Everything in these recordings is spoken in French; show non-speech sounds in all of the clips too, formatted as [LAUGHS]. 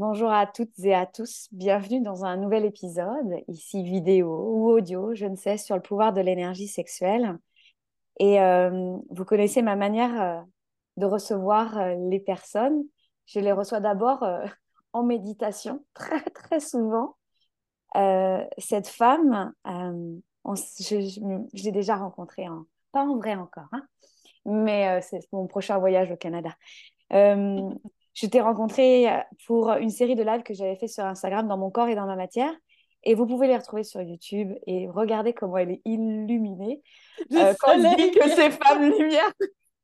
Bonjour à toutes et à tous, bienvenue dans un nouvel épisode, ici vidéo ou audio, je ne sais, sur le pouvoir de l'énergie sexuelle. Et euh, vous connaissez ma manière euh, de recevoir euh, les personnes. Je les reçois d'abord en méditation, [LAUGHS] très très souvent. cette femme, je, l'ai déjà rencontrée, pas en vrai encore, hein, mais c'est mon prochain voyage au Canada. Je t'ai rencontré euh, pour une série de lives que j'avais fait sur Instagram dans mon corps et dans ma matière. Et vous pouvez les retrouver sur YouTube et regarder comment elle est illuminée. Euh, quand je dis que c'est femme lumière.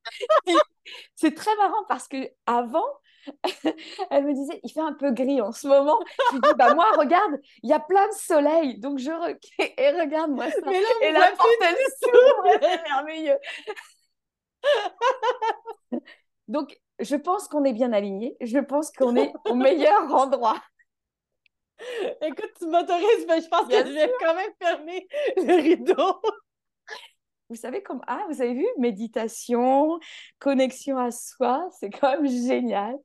[LAUGHS] c'est très marrant parce que avant, [LAUGHS] elle me disait, il fait un peu gris en ce moment. Je lui dis, bah moi, regarde, il y a plein de soleil, donc je [LAUGHS] et regarde-moi ça. Mais là, et la porte, elle s'ouvre, c'est merveilleux. donc, je pense qu'on est bien aligné. Je pense qu'on est au meilleur [LAUGHS] endroit. Écoute, tu m'autorises, mais je pense que je vais quand même fermer le rideau. Vous savez comme ah, vous avez vu? Méditation, connexion à soi, c'est quand même génial.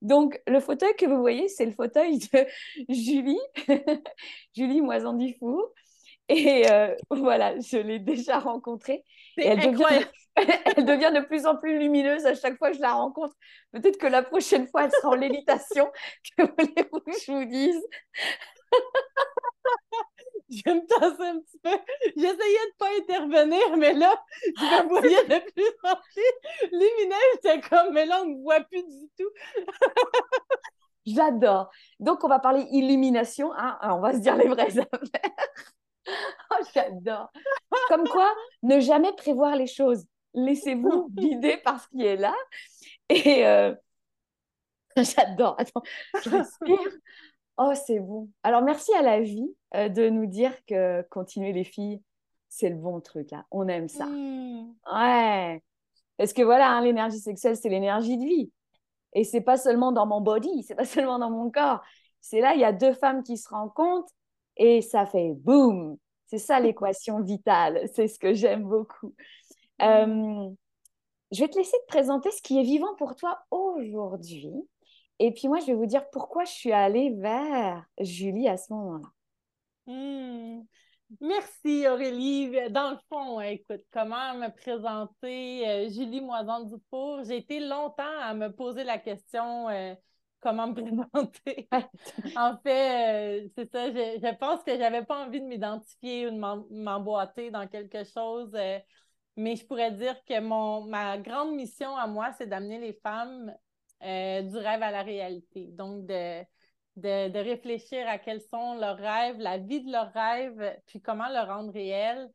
Donc le fauteuil que vous voyez, c'est le fauteuil de Julie, [LAUGHS] Julie Moisan Dufour. Et euh, voilà, je l'ai déjà rencontrée. Elle devient, [LAUGHS] elle devient de plus en plus lumineuse à chaque fois que je la rencontre. Peut-être que la prochaine fois, elle sera en lévitation, [LAUGHS] que je vous dise. [LAUGHS] je me tasser un petit peu. J'essayais de ne pas intervenir, mais là, je me voyais de plus en plus lumineuse. J'étais comme, mais là, on ne voit plus du tout. J'adore. Donc, on va parler illumination. Hein? on va se dire les vraies affaires. oh, j'adore. Comme quoi, ne jamais prévoir les choses. Laissez-vous [LAUGHS] guider par ce qui est là. Et euh, [LAUGHS] j'adore. Attends, je respire. Oh, c'est bon. Alors, merci à la vie euh, de nous dire que continuer les filles, c'est le bon truc là. On aime ça. Hmm. Ouais. Parce que voilà, hein, l'énergie sexuelle, c'est l'énergie de vie. Et c'est pas seulement dans mon body, c'est pas [LAUGHS] seulement dans mon corps. C'est là, il y a deux femmes qui se rencontrent et ça fait boum. C'est ça l'équation vitale. C'est ce que j'aime beaucoup. Euh, je vais te laisser te présenter ce qui est vivant pour toi aujourd'hui. Et puis moi, je vais vous dire pourquoi je suis allée vers Julie à ce moment-là. Mm. Merci Aurélie. Dans le fond, écoute, comment me présenter euh, Julie Moison-Dufour? J'ai été longtemps à me poser la question euh, comment me [LAUGHS] présenter. en fait, c'est ça, je, je, pense que j'avais pas envie de m'identifier ou de m'emboîter dans quelque chose. Mais je pourrais dire que mon, ma grande mission à moi, c'est d'amener les femmes euh, du rêve à la réalité. Donc, de, de, réfléchir à quels sont leurs rêves, la vie de leurs rêves, puis comment le rendre réel.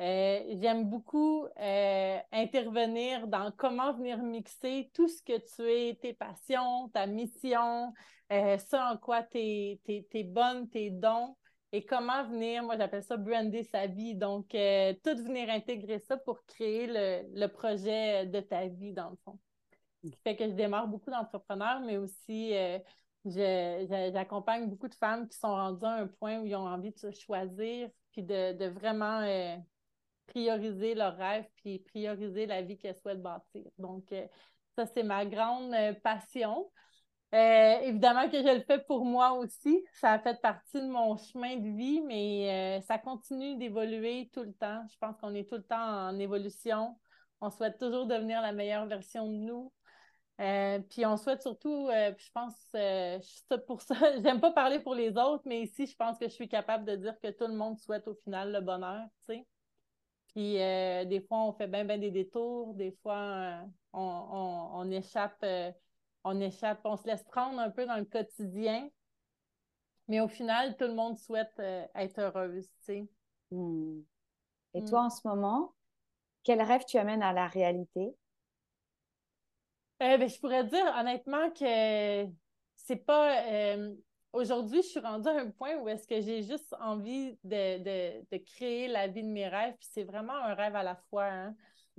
Euh, j'aime beaucoup euh, intervenir dans comment venir mixer tout ce que tu es, tes passions, ta mission, ça en quoi tu es, es, bonne, tes dons, et comment venir, moi j'appelle ça brander sa vie. Donc, euh, tout venir intégrer ça pour créer le, projet de ta vie, dans le fond. Ce qui fait que je démarre beaucoup d'entrepreneurs, mais aussi euh, j'accompagne beaucoup de femmes qui sont rendues à un point où ils ont envie de se choisir, puis de, vraiment euh, prioriser leurs rêves, puis prioriser la vie qu'elles souhaitent bâtir. Donc, ça, c'est ma grande passion. Euh, évidemment que je le fais pour moi aussi. Ça a fait partie de mon chemin de vie, mais euh, ça continue d'évoluer tout le temps. Je pense qu'on est tout le temps en évolution. On souhaite toujours devenir la meilleure version de nous. Euh, puis on souhaite surtout, je pense, pour ça, [LAUGHS] j'aime pas parler pour les autres, mais ici, je pense que je suis capable de dire que tout le monde souhaite au final le bonheur, tu sais. Puis des fois, on fait bien, bien des détours, des fois, on, échappe on échappe, on se laisse prendre un peu dans le quotidien. Mais au final, tout le monde souhaite euh, être heureuse, tu sais. Hmm. Et hmm. toi, en ce moment, quel rêve tu amènes à la réalité? Euh, ben, je pourrais dire honnêtement que c'est pas. Euh, aujourd'hui, je suis rendue à un point où est-ce que j'ai juste envie de, créer la vie de mes rêves. Puis c'est vraiment un rêve à la fois. Hein.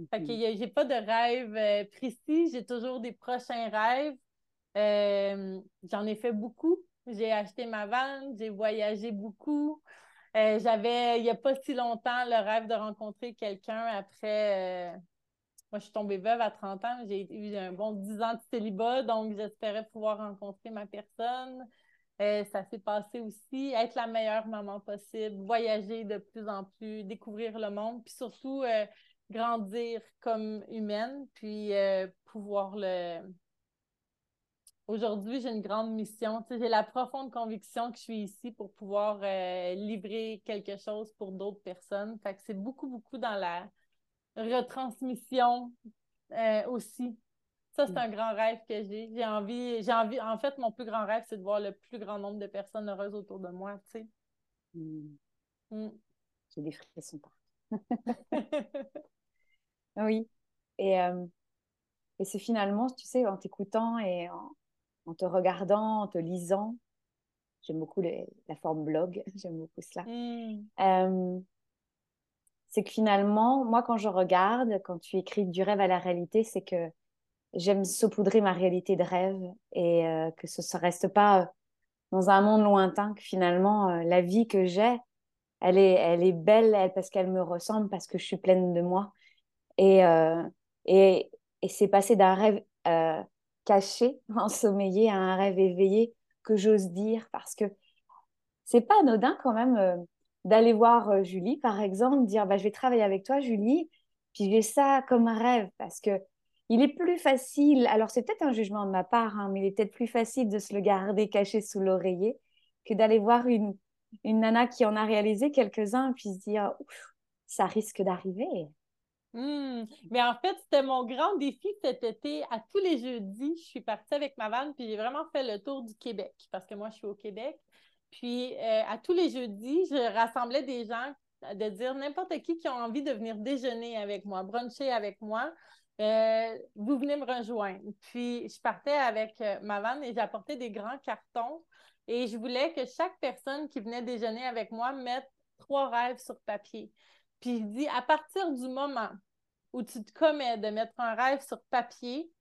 Fait que mm-hmm. j'ai pas de rêve euh, précis, j'ai toujours des prochains rêves. Euh, j'en ai fait beaucoup. J'ai acheté ma vanne, j'ai voyagé beaucoup. Euh, j'avais, il n'y a pas si longtemps, le rêve de rencontrer quelqu'un après moi, je suis tombée veuve à 30 ans. J'ai eu un bon 10 ans de célibat, donc j'espérais pouvoir rencontrer ma personne. Ça s'est passé aussi, être la meilleure maman possible, voyager de plus en plus, découvrir le monde, puis surtout grandir comme humaine, puis euh, pouvoir le. Aujourd'hui, j'ai une grande mission. j'ai la profonde conviction que je suis ici pour pouvoir livrer quelque chose pour d'autres personnes. Fait que c'est beaucoup, beaucoup dans la retransmission aussi ça, c'est mm. un grand rêve que j'ai. J'ai envie, j'ai envie, en fait, mon plus grand rêve, c'est de voir le plus grand nombre de personnes heureuses autour de moi, tu sais. Mm. Mm. J'ai des frissons [LAUGHS] [LAUGHS] oui. Et, euh, et c'est finalement, tu sais, en t'écoutant et en, te regardant, en te lisant, j'aime beaucoup la forme blog, [LAUGHS] j'aime beaucoup cela. Euh, c'est que finalement, moi, quand je regarde, quand tu écris du rêve à la réalité, c'est que j'aime saupoudrer ma réalité de rêve et euh, que ce ne reste pas dans un monde lointain, que finalement, euh, la vie que j'ai, elle est, elle est belle elle, parce qu'elle me ressemble, parce que je suis pleine de moi. Et, et, et c'est passer d'un rêve caché, [LAUGHS] ensommeillé, à un rêve éveillé que j'ose dire, parce que c'est pas anodin quand même d'aller voir Julie, par exemple, dire bah, je vais travailler avec toi, Julie, puis j'ai ça comme rêve, parce que il est plus facile, alors c'est peut-être un jugement de ma part, hein, mais il est peut-être plus facile de se le garder caché sous l'oreiller que d'aller voir une, une nana qui en a réalisé quelques-uns puis se dire, ça risque d'arriver. Hmm. Mais en fait, c'était mon grand défi cet été. À tous les jeudis, je suis partie avec ma vanne, puis j'ai vraiment fait le tour du Québec, parce que moi, je suis au Québec. Puis euh, à tous les jeudis, je rassemblais des gens de dire n'importe qui qui ont envie de venir déjeuner avec moi, bruncher avec moi. Euh, vous venez me rejoindre. Puis, je partais avec euh, ma vanne et j'apportais des grands cartons et je voulais que chaque personne qui venait déjeuner avec moi mette trois rêves sur papier. Puis, je dis, à partir du moment où tu te commets de mettre un rêve sur papier,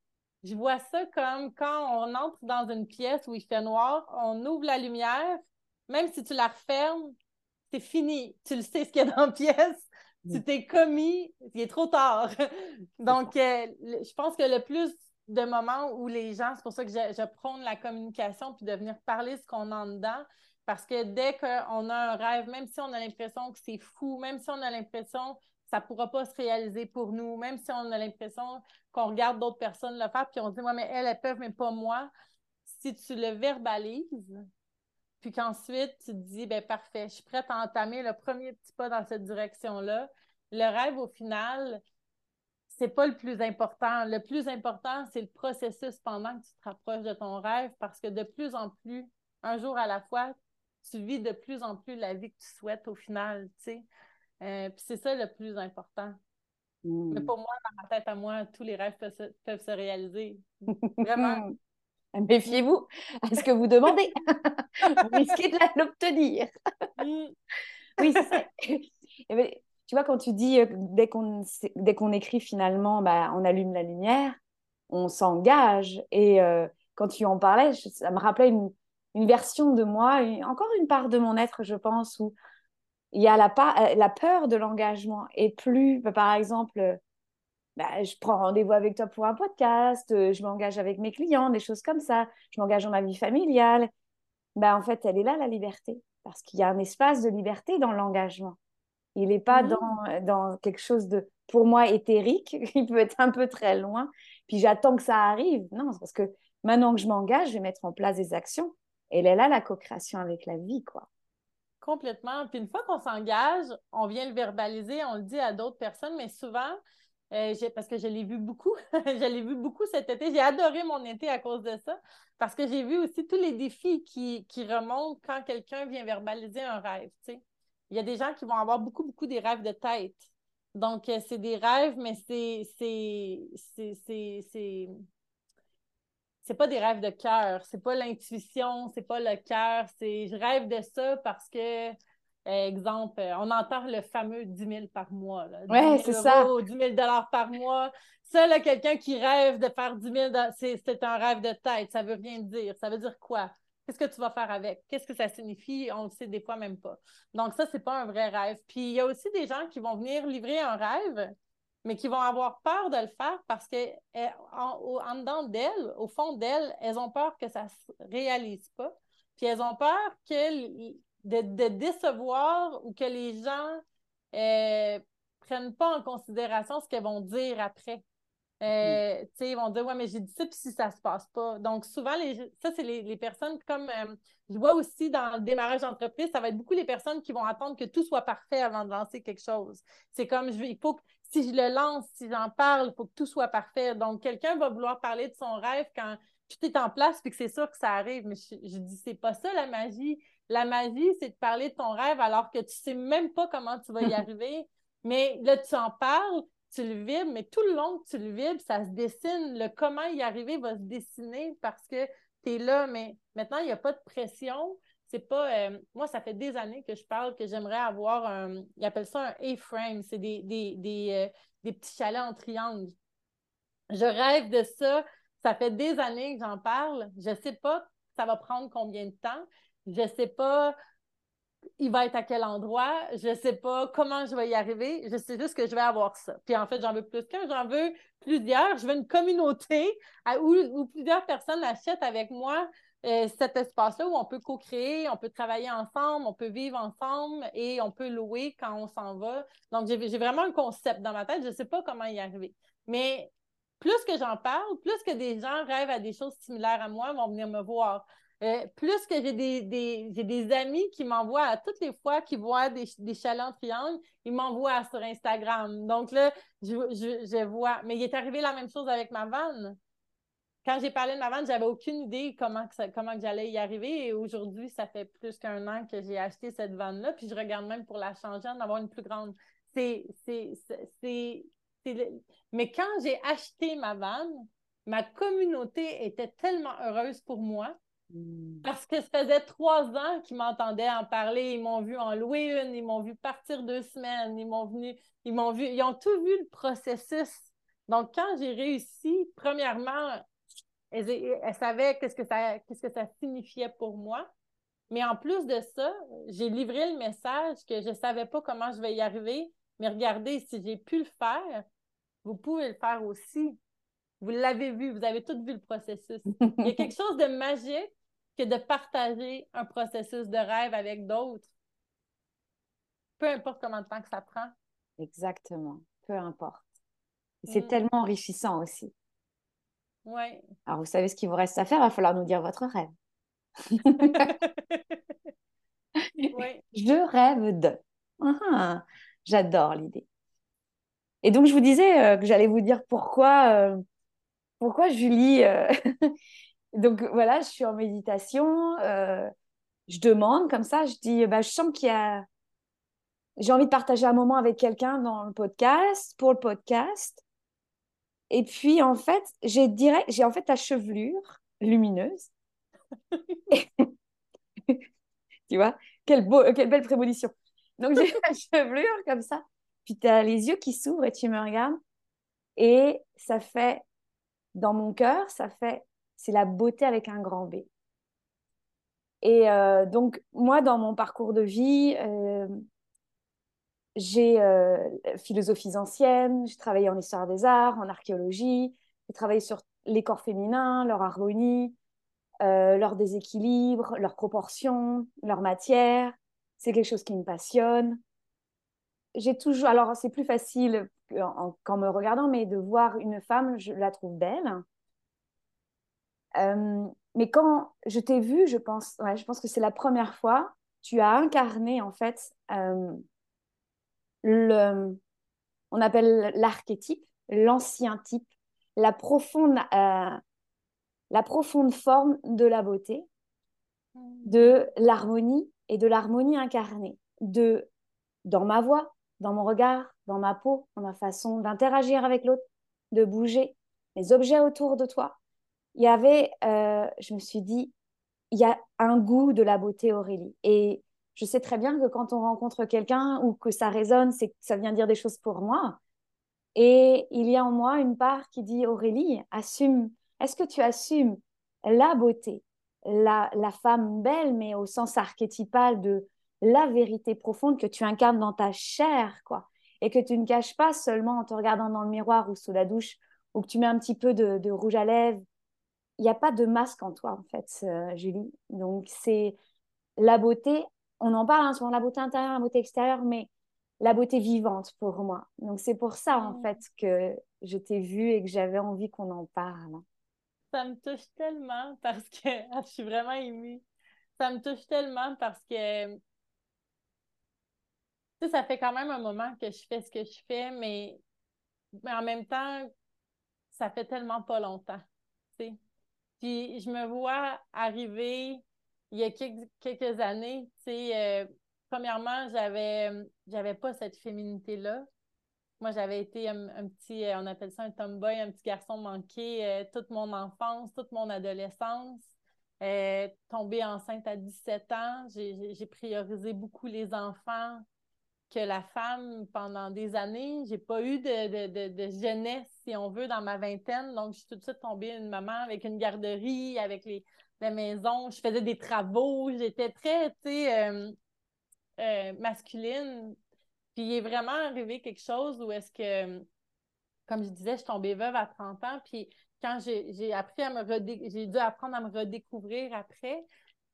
je vois ça comme quand on entre dans une pièce où il fait noir, on ouvre la lumière, même si tu la refermes, c'est fini. Tu le sais ce qu'il y a dans la pièce tu t'es commis, il est trop tard. [LAUGHS] Donc, euh, je pense que le plus de moments où les gens, c'est pour ça que je, je prône la communication puis de venir parler ce qu'on a en dedans. Parce que dès qu'on a un rêve, même si on a l'impression que c'est fou, même si on a l'impression ça ne pourra pas se réaliser pour nous, même si on a l'impression qu'on regarde d'autres personnes le faire, puis on dit, moi, mais elles, elles peuvent, mais pas moi. Si tu le verbalises, puis qu'ensuite tu te dis, ben parfait, je suis prête à entamer le premier petit pas dans cette direction-là. Le rêve, au final, c'est pas le plus important. Le plus important, c'est le processus pendant que tu te rapproches de ton rêve parce que de plus en plus, un jour à la fois, tu vis de plus en plus la vie que tu souhaites au final, tu sais. Euh, puis c'est ça le plus important. Mais pour moi, dans ma tête à moi, tous les rêves peuvent se, peuvent se réaliser. [LAUGHS] Vraiment. Méfiez-vous à ce que vous demandez? vous risquez de l'obtenir. Mm. oui, c'est ça. Eh ben, tu vois, quand tu dis euh, dès qu'on dès qu'on écrit finalement, bah, on allume la lumière, on s'engage. Et euh, quand tu en parlais, ça me rappelait une, une version de moi, encore une part de mon être, je pense, où il y a la, euh, la peur de l'engagement. Et plus, bah, par exemple, bah, je prends rendez-vous avec toi pour un podcast, euh, je m'engage avec mes clients, des choses comme ça, je m'engage dans ma vie familiale. Bah, en fait, elle est là, la liberté, parce qu'il y a un espace de liberté dans l'engagement. Il n'est pas mmh. dans, dans quelque chose de, pour moi, éthérique, [LAUGHS] il peut être un peu très loin, puis j'attends que ça arrive. Non, c'est parce que maintenant que je m'engage, je vais mettre en place des actions. Et elle est là, la co-création avec la vie, quoi. Complètement. Puis une fois qu'on s'engage, on vient le verbaliser, on le dit à d'autres personnes, mais souvent, euh, parce que je l'ai vu beaucoup. [LAUGHS] je l'ai vu beaucoup cet été. J'ai adoré mon été à cause de ça, parce que j'ai vu aussi tous les défis qui, remontent quand quelqu'un vient verbaliser un rêve. Il y a des gens qui vont avoir beaucoup, beaucoup des rêves de tête. Donc, euh, c'est des rêves, mais c'est. C'est pas des rêves de cœur, c'est pas l'intuition, c'est pas le cœur, c'est je rêve de ça parce que Exemple, euh, on entend le fameux 10 000 par mois. Oui, c'est ça. 10 000 par mois. Ça, quelqu'un qui rêve de faire 10 000, c'est un rêve de tête. Ça veut rien dire. Ça veut dire quoi? Qu'est-ce que tu vas faire avec? Qu'est-ce que ça signifie? On le sait des fois même pas. Donc, ça, c'est pas un vrai rêve. Puis, il y a aussi des gens qui vont venir livrer un rêve, mais qui vont avoir peur de le faire parce que eh, en, dedans d'elles, au fond d'elles, elles ont peur que ça ne se réalise pas. Puis elles ont peur que de, décevoir ou que les gens ne euh, prennent pas en considération ce qu'elles vont dire après. Euh, mm. Ils vont dire Ouais, mais j'ai dit ça, puis si ça ne se passe pas. Donc, souvent, les, ça, c'est les, personnes comme euh, je vois aussi dans le démarrage d'entreprise, ça va être beaucoup les personnes qui vont attendre que tout soit parfait avant de lancer quelque chose. C'est comme je, il faut que si je le lance, si j'en parle, il faut que tout soit parfait. Donc, quelqu'un va vouloir parler de son rêve quand tout est en place puis que c'est sûr que ça arrive. Mais je, je dis, c'est pas ça la magie. La magie, c'est de parler de ton rêve alors que tu sais même pas comment tu vas y [LAUGHS] arriver. Mais là, tu en parles, tu le vibres, mais tout le long que tu le vibres, ça se dessine. Le comment y arriver va se dessiner parce que tu es là. Mais maintenant, il n'y a pas de pression. C'est pas. Euh, moi, ça fait des années que je parle que j'aimerais avoir un. Ils appellent ça un A-frame. C'est des, des, des, euh, des petits chalets en triangle. Je rêve de ça. Ça fait des années que j'en parle. Je sais pas ça va prendre combien de temps. Je ne sais pas il va être à quel endroit, je sais pas comment je vais y arriver, je sais juste que je vais avoir ça. Puis en fait, j'en veux plus qu'un, j'en veux plusieurs. Je veux une communauté où, plusieurs personnes achètent avec moi euh, cet espace-là où on peut co-créer, on peut travailler ensemble, on peut vivre ensemble et on peut louer quand on s'en va. Donc, j'ai vraiment un concept dans ma tête, je ne sais pas comment y arriver. Mais plus que j'en parle, plus que des gens rêvent à des choses similaires à moi, vont venir me voir. Euh, plus que j'ai des, amis qui m'envoient à toutes les fois qu'ils voient des, des chalets triangles, ils m'envoient sur Instagram. Donc là, je, vois. Mais il est arrivé la même chose avec ma vanne. Quand j'ai parlé de ma vanne, j'avais aucune idée comment, que comment j'allais y arriver. Et aujourd'hui, ça fait plus qu'un an que j'ai acheté cette vanne-là. Puis je regarde même pour la changer, en avoir une plus grande. C'est. Mais quand j'ai acheté ma vanne, ma communauté était tellement heureuse pour moi Hmm. Parce que ça faisait trois ans qu'ils m'entendaient en parler. Ils m'ont vu en louer une, ils m'ont vu partir deux semaines, ils m'ont venu, ils m'ont vu, ils ont tout vu le processus. Donc, quand j'ai réussi, premièrement, elles, savaient qu'est-ce que ça, qu'est-ce que ça signifiait pour moi. Mais en plus de ça, j'ai livré le message que je ne savais pas comment je vais y arriver. Mais regardez, si j'ai pu le faire, vous pouvez le faire aussi. Vous l'avez vu, vous avez tout vu le processus. Il y a [LAUGHS] quelque chose de magique que de partager un processus de rêve avec d'autres. Peu importe combien de temps que ça prend. Exactement, peu importe. C'est mm. tellement enrichissant aussi. Oui. Alors, vous savez ce qu'il vous reste à faire, il va falloir nous dire votre rêve. [LAUGHS] [LAUGHS] Je rêve de. Ah, j'adore l'idée. Et donc, je vous disais euh, que j'allais vous dire pourquoi euh, pourquoi Julie euh, [LAUGHS] Donc voilà, je suis en méditation, je demande comme ça, je dis, bah, je sens qu'il y a... J'ai envie de partager un moment avec quelqu'un dans le podcast, pour le podcast. Et puis, en fait, j'ai direct, j'ai en fait ta chevelure lumineuse. [LAUGHS] tu vois, quelle, beau, quelle belle prémonition. Donc, j'ai [LAUGHS] ta chevelure comme ça. Puis, tu as les yeux qui s'ouvrent et tu me regardes. Et ça fait dans mon cœur, ça fait, c'est la beauté avec un grand B. Et euh, donc, moi, dans mon parcours de vie, euh, j'ai euh, philosophies anciennes, j'ai travaillé en histoire des arts, en archéologie, j'ai travaillé sur les corps féminins, leur harmonie, leur déséquilibre, leur proportion, leur matière. C'est quelque chose qui me passionne. J'ai toujours, alors c'est plus facile qu'en me regardant, mais de voir une femme, je la trouve belle. Euh, mais quand je t'ai vue, je pense, je pense que c'est la première fois, tu as incarné en fait euh, le, on appelle l'archétype, l'ancien type, la profonde, euh, la profonde forme de la beauté, de l'harmonie et de l'harmonie incarnée, de dans ma voix, dans mon regard, dans ma peau, dans ma façon d'interagir avec l'autre, de bouger, les objets autour de toi. Il y avait, euh, je me suis dit, il y a un goût de la beauté, Aurélie. Et je sais très bien que quand on rencontre quelqu'un ou que ça résonne, c'est que ça vient dire des choses pour moi. Et il y a en moi une part qui dit, Aurélie, assume, est-ce que tu assumes la beauté, la, la femme belle, mais au sens archétypal de la vérité profonde que tu incarnes dans ta chair, quoi. et que tu ne caches pas seulement en te regardant dans le miroir ou sous la douche ou que tu mets un petit peu de, rouge à lèvres, il n'y a pas de masque en toi, en fait, euh, Julie. Donc, c'est la beauté, on en parle hein, souvent, la beauté intérieure, la beauté extérieure, mais la beauté vivante pour moi. Donc, c'est pour ça, en fait, que je t'ai vue et que j'avais envie qu'on en parle. Ça me touche tellement parce que [LAUGHS] ah, je suis vraiment émue. Ça me touche tellement parce que ça fait quand même un moment que je fais ce que je fais, mais, mais en même temps, ça fait tellement pas longtemps. Puis je me vois arriver il y a quelques, années, tu euh, premièrement, j'avais j'avais pas cette féminité-là. Moi, j'avais été un, petit, euh, on appelle ça un tomboy, un petit garçon manqué euh, toute mon enfance, toute mon adolescence. tombée enceinte à 17 ans, j'ai priorisé beaucoup les enfants, que la femme pendant des années. J'ai pas eu de, jeunesse, si on veut, dans ma vingtaine. Donc, je suis tout de suite tombée une maman avec une garderie, avec les, la maison. Je faisais des travaux. J'étais très, tu sais, euh, euh, masculine. Puis, il est vraiment arrivé quelque chose où est-ce que, comme je disais, je suis tombée veuve à 30 ans. Puis, quand j'ai appris à me j'ai dû apprendre à me redécouvrir après.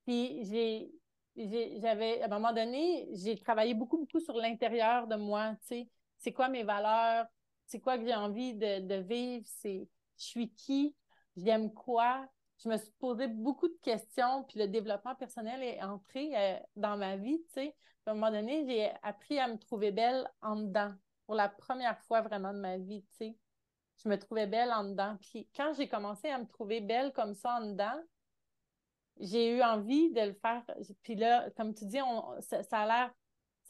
Puis, j'ai j'avais, à un moment donné, j'ai travaillé beaucoup, beaucoup sur l'intérieur de moi, tu sais. C'est quoi mes valeurs? C'est quoi que j'ai envie de, vivre? C'est je suis qui? J'aime quoi? Je me suis posé beaucoup de questions, puis le développement personnel est entré euh, dans ma vie, tu sais. À un moment donné, j'ai appris à me trouver belle en dedans, pour la première fois vraiment de ma vie, tu sais. Je me trouvais belle en dedans. Puis quand j'ai commencé à me trouver belle comme ça en dedans, j'ai eu envie de le faire. Puis là, comme tu dis, ça, a l'air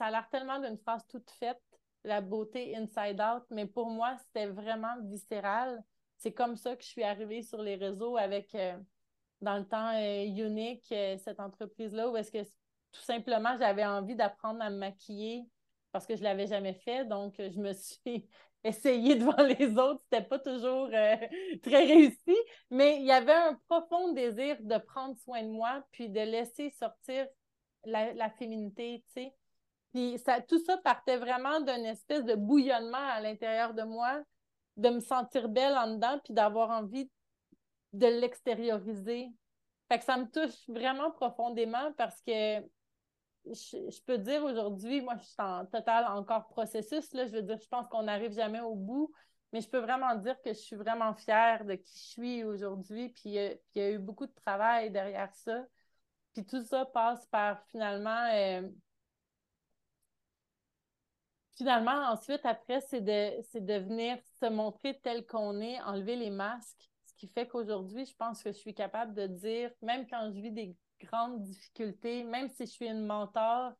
ça a l'air tellement d'une phrase toute faite, la beauté inside out, mais pour moi, c'était vraiment viscéral. C'est comme ça que je suis arrivée sur les réseaux avec, euh, dans le temps, euh, Unique, euh, cette entreprise-là, où est-ce que tout simplement, j'avais envie d'apprendre à me maquiller parce que je ne l'avais jamais fait. Donc, je me suis [LAUGHS] essayer devant les autres, c'était pas toujours euh, [LAUGHS] très réussi, mais il y avait un profond désir de prendre soin de moi, puis de laisser sortir la, féminité, tu sais. Puis ça, tout ça partait vraiment d'une espèce de bouillonnement à l'intérieur de moi, de me sentir belle en dedans, puis d'avoir envie de l'extérioriser. Fait que ça me touche vraiment profondément parce que je, peux dire aujourd'hui, moi, je suis en total encore processus. Là, je veux dire, je pense qu'on n'arrive jamais au bout, mais je peux vraiment dire que je suis vraiment fière de qui je suis aujourd'hui. Puis, il y a eu beaucoup de travail derrière ça. Puis tout ça passe par finalement. Euh, finalement, ensuite, après, c'est de, venir se montrer tel qu'on est, enlever les masques. Ce qui fait qu'aujourd'hui, je pense que je suis capable de dire, même quand je vis des grandes difficultés, même si je suis une mentor,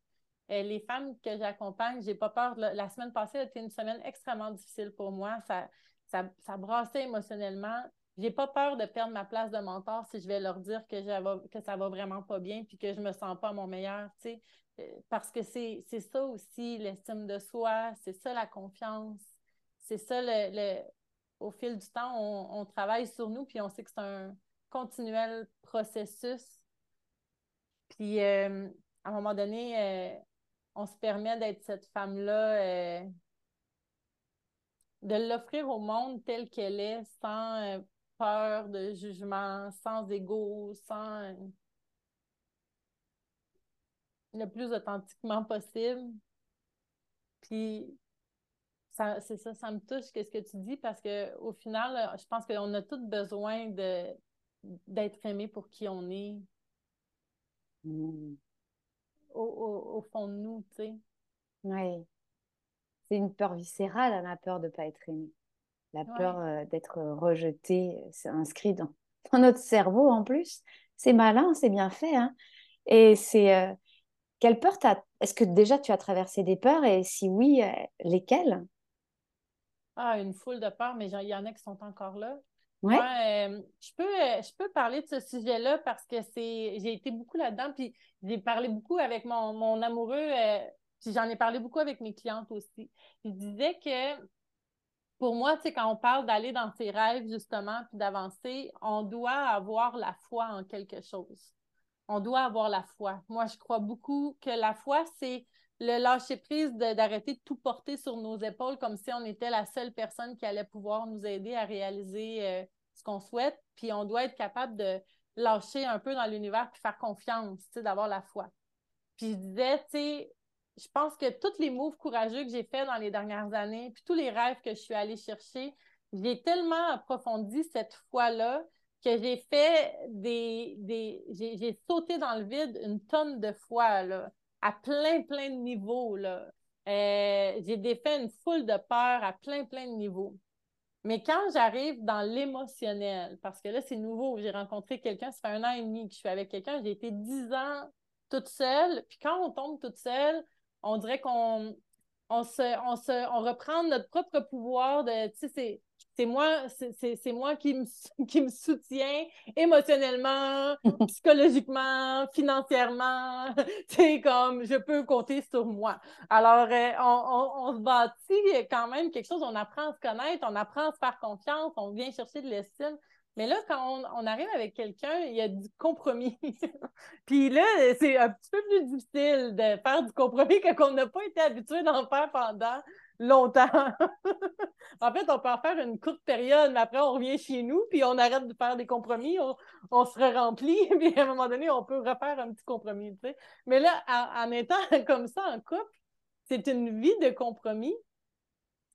euh, les femmes que j'accompagne, j'ai pas peur. La, semaine passée a été une semaine extrêmement difficile pour moi. Ça, ça, ça brassait émotionnellement. J'ai pas peur de perdre ma place de mentor si je vais leur dire que, que ça va vraiment pas bien puis que je me sens pas mon meilleur, parce que c'est ça aussi, l'estime de soi, c'est ça la confiance, c'est ça le, Au fil du temps, on, on travaille sur nous puis on sait que c'est un continuel processus. Puis, euh, à un moment donné, euh, on se permet d'être cette femme-là, euh, de l'offrir au monde telle qu'elle est, sans peur de jugement, sans ego, sans le plus authentiquement possible. Puis, c'est ça, ça me touche qu'est-ce que tu dis parce qu'au final, je pense qu'on a tous besoin d'être aimé pour qui on est, Mm. Au, fond de nous, tu sais. Oui. C'est une peur viscérale, hein, la peur de ne pas être aimé. La peur euh, d'être rejeté, c'est inscrit dans, notre cerveau en plus. C'est malin, c'est bien fait. Hein. Et c'est. Euh, quelle peur t'as? Est-ce que déjà tu as traversé des peurs et si oui, euh, lesquelles? Ah, une foule de peurs, mais il y en a qui sont encore là. Ouais. Euh, je, peux, euh, je peux parler de ce sujet-là parce que c'est j'ai été beaucoup là-dedans, puis j'ai parlé beaucoup avec mon, amoureux, euh, puis j'en ai parlé beaucoup avec mes clientes aussi. Je disais que pour moi, tu sais, quand on parle d'aller dans ses rêves, justement, puis d'avancer, on doit avoir la foi en quelque chose. On doit avoir la foi. Moi, je crois beaucoup que la foi, c'est le lâcher prise d'arrêter de, tout porter sur nos épaules comme si on était la seule personne qui allait pouvoir nous aider à réaliser euh, ce qu'on souhaite. Puis on doit être capable de lâcher un peu dans l'univers puis faire confiance, d'avoir la foi. Puis je disais, tu sais, je pense que tous les moves courageux que j'ai faits dans les dernières années, puis tous les rêves que je suis allée chercher, j'ai tellement approfondi cette foi-là que j'ai fait des. des j'ai sauté dans le vide une tonne de fois, là, à plein, plein de niveaux. Là. Euh, j'ai défait une foule de peurs à plein, plein de niveaux. Mais quand j'arrive dans l'émotionnel, parce que là, c'est nouveau, j'ai rencontré quelqu'un, ça fait un an et demi que je suis avec quelqu'un, j'ai été dix ans toute seule, puis quand on tombe toute seule, on dirait qu'on on se, on se, on reprend notre propre pouvoir de, tu sais, c'est moi, c'est moi qui me, [LAUGHS] qui me soutient émotionnellement, [LAUGHS] psychologiquement, financièrement. [LAUGHS] C'est comme je peux compter sur moi. Alors, euh, on, on, se bâtit quand même quelque chose, on apprend à se connaître, on apprend à se faire confiance, on vient chercher de l'estime. Mais là, quand on, arrive avec quelqu'un, il y a du compromis. [LAUGHS] Puis là, c'est un petit peu plus difficile de faire du compromis quand on n'a pas été habitué d'en faire pendant longtemps. [LAUGHS] en fait, on peut en faire une courte période, mais après, on revient chez nous, puis on arrête de faire des compromis, on, se remplit, [LAUGHS] puis à un moment donné, on peut refaire un petit compromis. Mais là, en, étant comme ça en couple, c'est une vie de compromis.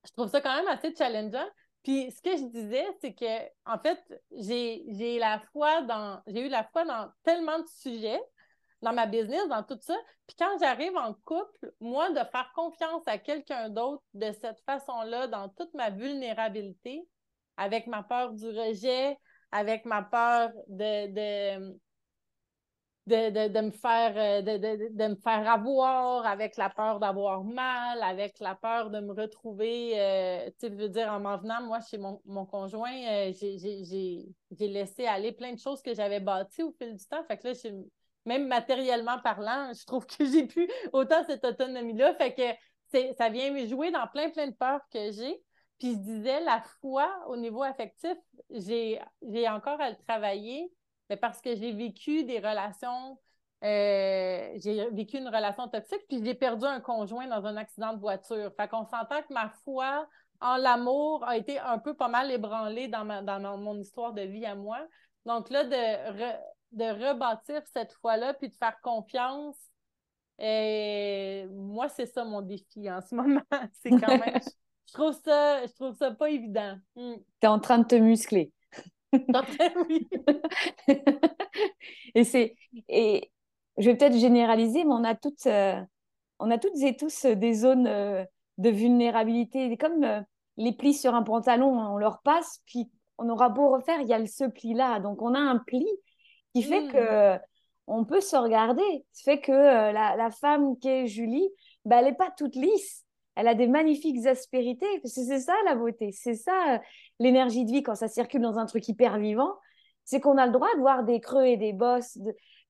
Je trouve ça quand même assez challengeant. Puis ce que je disais, c'est que en fait, j'ai la foi dans j'ai eu la foi dans tellement de sujets dans ma business, dans tout ça. Puis quand j'arrive en couple, moi, de faire confiance à quelqu'un d'autre de cette façon-là, dans toute ma vulnérabilité, avec ma peur du rejet, avec ma peur de, de, de, me, faire, euh, de, me faire avoir, avec la peur d'avoir mal, avec la peur de me retrouver, euh, tu veux dire, en m'en venant, moi, chez mon, conjoint, euh, j'ai laissé aller plein de choses que j'avais bâties au fil du temps. Fait que là, même matériellement parlant, je trouve que j'ai plus autant cette autonomie-là. Fait que ça vient me jouer dans plein, plein de peurs que j'ai. Puis je disais, la foi au niveau affectif, j'ai encore à le travailler, mais parce que j'ai vécu des relations, euh, j'ai vécu une relation toxique, puis j'ai perdu un conjoint dans un accident de voiture. Fait qu'on s'entend que ma foi en l'amour a été un peu pas mal ébranlée dans, ma, dans mon histoire de vie à moi. Donc là, de, de rebâtir cette foi-là puis de faire confiance. Et moi, c'est ça mon défi en ce [LAUGHS] moment. C'est quand même. [LAUGHS] je, trouve ça, je trouve ça pas évident. Hmm. Tu es en train de te muscler. Oui. [LAUGHS] et c'est. Et je vais peut-être généraliser, mais on a toutes, euh, on a toutes et tous des zones euh, de vulnérabilité. Comme euh, les plis sur un pantalon, on leur passe, puis on aura beau refaire, il y a ce pli-là. Donc on a un pli, qui fait mmh. que on peut se regarder. Ce fait que euh, la, femme qui est Julie, bah, elle n'est pas toute lisse. Elle a des magnifiques aspérités. C'est ça la beauté. C'est ça euh, l'énergie de vie quand ça circule dans un truc hyper vivant. C'est qu'on a le droit de voir des creux et des bosses,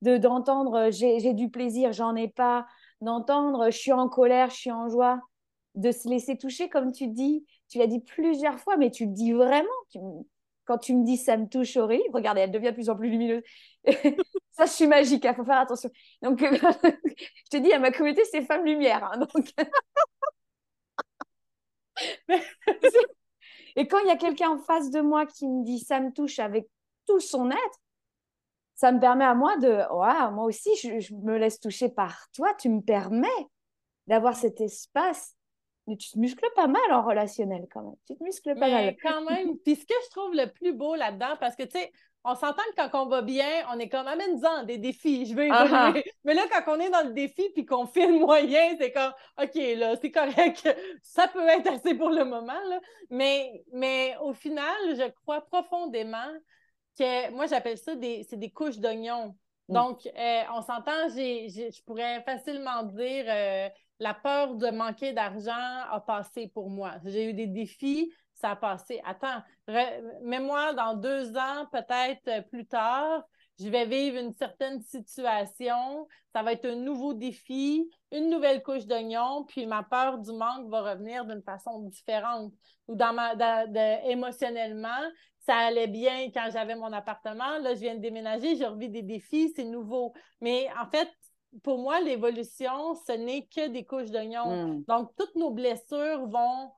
de d'entendre euh, j'ai du plaisir, j'en ai pas, d'entendre je suis en colère, je suis en joie, de se laisser toucher comme tu dis. Tu l'as dit plusieurs fois, mais tu le dis vraiment. Quand tu me dis ça me touche Aurélie, regardez, elle devient de plus en plus lumineuse. [LAUGHS] ça, je suis magique, il hein, faut faire attention. Donc, [LAUGHS] je te dis, à ma communauté, c'est femme lumière. Hein, donc... [LAUGHS] Et quand il y a quelqu'un en face de moi qui me dit ça me touche avec tout son être, ça me permet à moi de, ouais, moi aussi, je, me laisse toucher par toi. Tu me permets d'avoir cet espace mais tu te muscles pas mal en relationnel quand même. Tu te muscles pas mal. quand même. Puis ce que je trouve le plus beau là-dedans, parce que tu sais, on s'entend que quand on va bien, on est comme amène-en des défis, je veux évoluer. Mais là, quand on est dans le défi puis qu'on fait le moyen, c'est comme OK, là, c'est correct. [LAUGHS] Ça peut être assez pour le moment. Là. Mais, mais au final, je crois profondément que moi, j'appelle ça des, c'est des couches d'oignons. Mm. Donc, euh, on s'entend, je pourrais facilement dire euh, la peur de manquer d'argent a passé pour moi. J'ai eu des défis, ça a passé. Attends, mets-moi dans deux ans, peut-être plus tard, je vais vivre une certaine situation, ça va être un nouveau défi, une nouvelle couche d'oignon, puis ma peur du manque va revenir d'une façon différente. Ou dans ma, émotionnellement, ça allait bien quand j'avais mon appartement. Là, je viens de déménager, je revis des défis, c'est nouveau. Mais en fait, pour moi, l'évolution, ce n'est que des couches d'oignon. Mm. Donc, toutes nos blessures vont